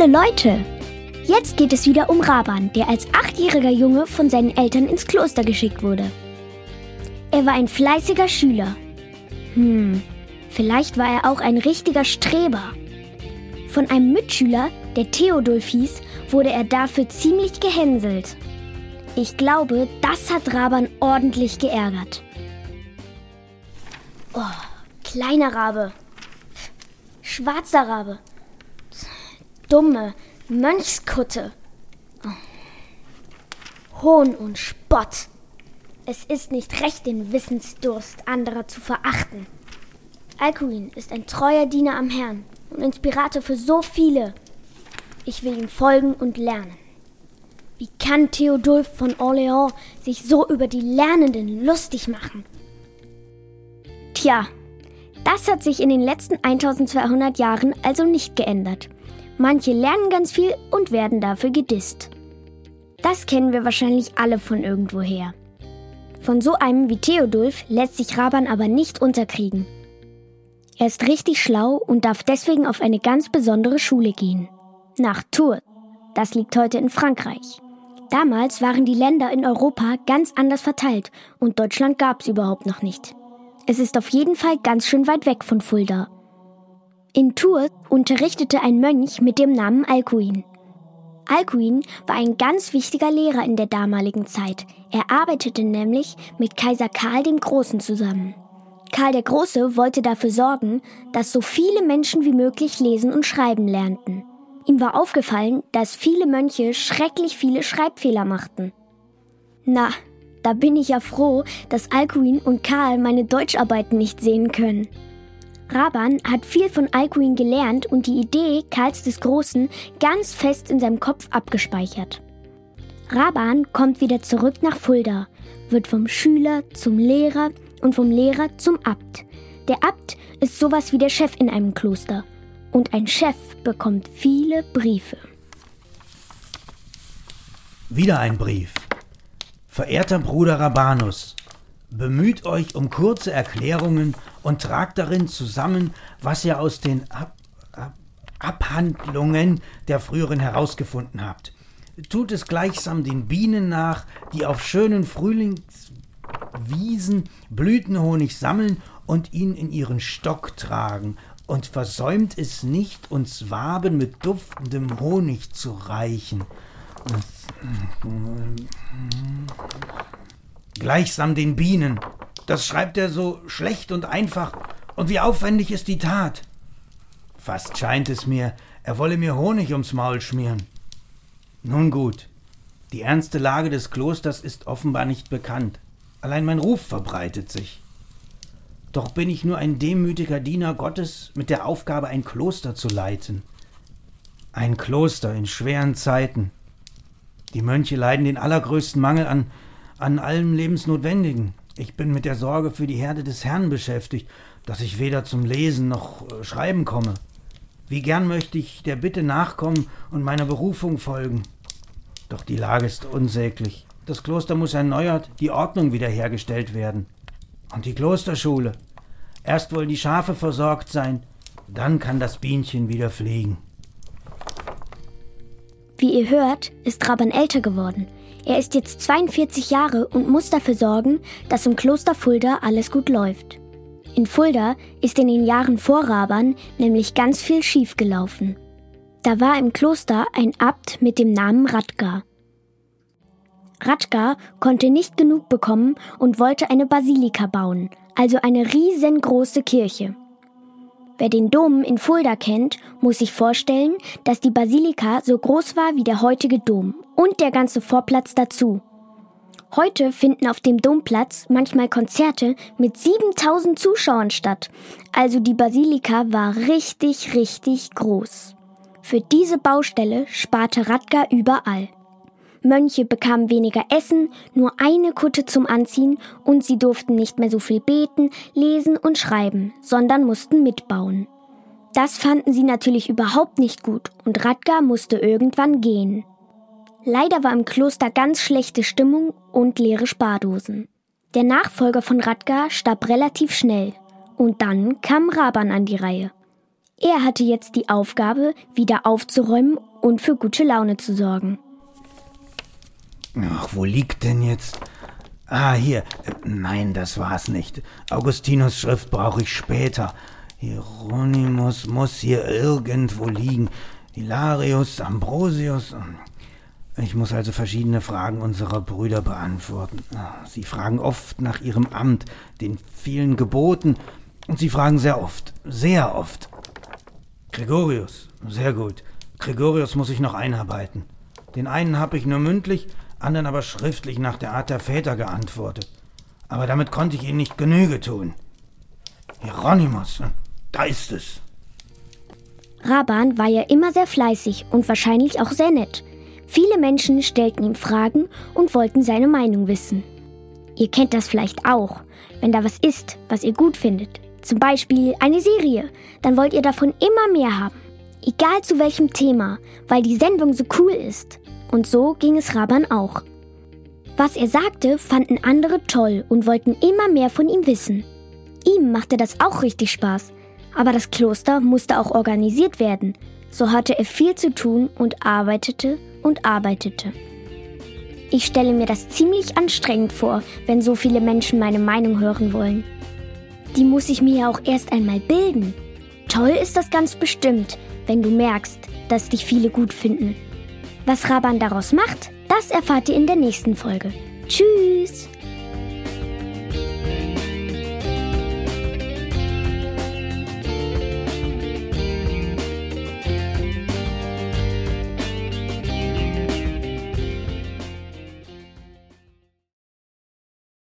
tolle Leute. Jetzt geht es wieder um Raban, der als achtjähriger Junge von seinen Eltern ins Kloster geschickt wurde. Er war ein fleißiger Schüler. Hm, vielleicht war er auch ein richtiger Streber. Von einem Mitschüler, der Theodulf hieß, wurde er dafür ziemlich gehänselt. Ich glaube, das hat Raban ordentlich geärgert. Oh, kleiner Rabe. Schwarzer Rabe. Dumme Mönchskutte. Oh. Hohn und Spott. Es ist nicht recht, den Wissensdurst anderer zu verachten. Alcuin ist ein treuer Diener am Herrn und Inspirator für so viele. Ich will ihm folgen und lernen. Wie kann Theodulf von Orléans sich so über die Lernenden lustig machen? Tja, das hat sich in den letzten 1200 Jahren also nicht geändert. Manche lernen ganz viel und werden dafür gedisst. Das kennen wir wahrscheinlich alle von irgendwoher. Von so einem wie Theodulf lässt sich Raban aber nicht unterkriegen. Er ist richtig schlau und darf deswegen auf eine ganz besondere Schule gehen. Nach Tours. Das liegt heute in Frankreich. Damals waren die Länder in Europa ganz anders verteilt und Deutschland gab es überhaupt noch nicht. Es ist auf jeden Fall ganz schön weit weg von Fulda. In Tours unterrichtete ein Mönch mit dem Namen Alcuin. Alcuin war ein ganz wichtiger Lehrer in der damaligen Zeit. Er arbeitete nämlich mit Kaiser Karl dem Großen zusammen. Karl der Große wollte dafür sorgen, dass so viele Menschen wie möglich lesen und schreiben lernten. Ihm war aufgefallen, dass viele Mönche schrecklich viele Schreibfehler machten. Na, da bin ich ja froh, dass Alcuin und Karl meine Deutscharbeiten nicht sehen können. Raban hat viel von Alcuin gelernt und die Idee Karls des Großen ganz fest in seinem Kopf abgespeichert. Raban kommt wieder zurück nach Fulda, wird vom Schüler zum Lehrer und vom Lehrer zum Abt. Der Abt ist sowas wie der Chef in einem Kloster. Und ein Chef bekommt viele Briefe. Wieder ein Brief. Verehrter Bruder Rabanus, bemüht euch um kurze Erklärungen und tragt darin zusammen, was ihr aus den Ab Ab Abhandlungen der früheren herausgefunden habt. Tut es gleichsam den Bienen nach, die auf schönen Frühlingswiesen Blütenhonig sammeln und ihn in ihren Stock tragen, und versäumt es nicht, uns Waben mit duftendem Honig zu reichen. Gleichsam den Bienen. Das schreibt er so schlecht und einfach. Und wie aufwendig ist die Tat. Fast scheint es mir, er wolle mir Honig ums Maul schmieren. Nun gut, die ernste Lage des Klosters ist offenbar nicht bekannt. Allein mein Ruf verbreitet sich. Doch bin ich nur ein demütiger Diener Gottes mit der Aufgabe, ein Kloster zu leiten. Ein Kloster in schweren Zeiten. Die Mönche leiden den allergrößten Mangel an, an allem Lebensnotwendigen. Ich bin mit der Sorge für die Herde des Herrn beschäftigt, dass ich weder zum Lesen noch äh, Schreiben komme. Wie gern möchte ich der Bitte nachkommen und meiner Berufung folgen. Doch die Lage ist unsäglich. Das Kloster muss erneuert, die Ordnung wiederhergestellt werden. Und die Klosterschule. Erst wollen die Schafe versorgt sein, dann kann das Bienchen wieder fliegen. Wie ihr hört, ist Raban älter geworden. Er ist jetzt 42 Jahre und muss dafür sorgen, dass im Kloster Fulda alles gut läuft. In Fulda ist in den Jahren vor Raban nämlich ganz viel schiefgelaufen. Da war im Kloster ein Abt mit dem Namen Radgar. Radgar konnte nicht genug bekommen und wollte eine Basilika bauen, also eine riesengroße Kirche. Wer den Dom in Fulda kennt, muss sich vorstellen, dass die Basilika so groß war wie der heutige Dom und der ganze Vorplatz dazu. Heute finden auf dem Domplatz manchmal Konzerte mit 7000 Zuschauern statt. Also die Basilika war richtig, richtig groß. Für diese Baustelle sparte Radgar überall. Mönche bekamen weniger Essen, nur eine Kutte zum Anziehen und sie durften nicht mehr so viel beten, lesen und schreiben, sondern mussten mitbauen. Das fanden sie natürlich überhaupt nicht gut und Radgar musste irgendwann gehen. Leider war im Kloster ganz schlechte Stimmung und leere Spardosen. Der Nachfolger von Radgar starb relativ schnell und dann kam Raban an die Reihe. Er hatte jetzt die Aufgabe, wieder aufzuräumen und für gute Laune zu sorgen. Ach, wo liegt denn jetzt? Ah, hier. Nein, das war's nicht. Augustinus Schrift brauche ich später. Hieronymus muss hier irgendwo liegen. Hilarius, Ambrosius. Ich muss also verschiedene Fragen unserer Brüder beantworten. Sie fragen oft nach ihrem Amt, den vielen Geboten, und sie fragen sehr oft, sehr oft. Gregorius, sehr gut. Gregorius muss ich noch einarbeiten. Den einen habe ich nur mündlich, anderen aber schriftlich nach der Art der Väter geantwortet. Aber damit konnte ich ihnen nicht Genüge tun. Hieronymus, da ist es. Raban war ja immer sehr fleißig und wahrscheinlich auch sehr nett. Viele Menschen stellten ihm Fragen und wollten seine Meinung wissen. Ihr kennt das vielleicht auch, wenn da was ist, was ihr gut findet. Zum Beispiel eine Serie, dann wollt ihr davon immer mehr haben. Egal zu welchem Thema, weil die Sendung so cool ist. Und so ging es Raban auch. Was er sagte, fanden andere toll und wollten immer mehr von ihm wissen. Ihm machte das auch richtig Spaß. Aber das Kloster musste auch organisiert werden. So hatte er viel zu tun und arbeitete und arbeitete. Ich stelle mir das ziemlich anstrengend vor, wenn so viele Menschen meine Meinung hören wollen. Die muss ich mir ja auch erst einmal bilden. Toll ist das ganz bestimmt, wenn du merkst, dass dich viele gut finden. Was Raban daraus macht, das erfahrt ihr in der nächsten Folge. Tschüss!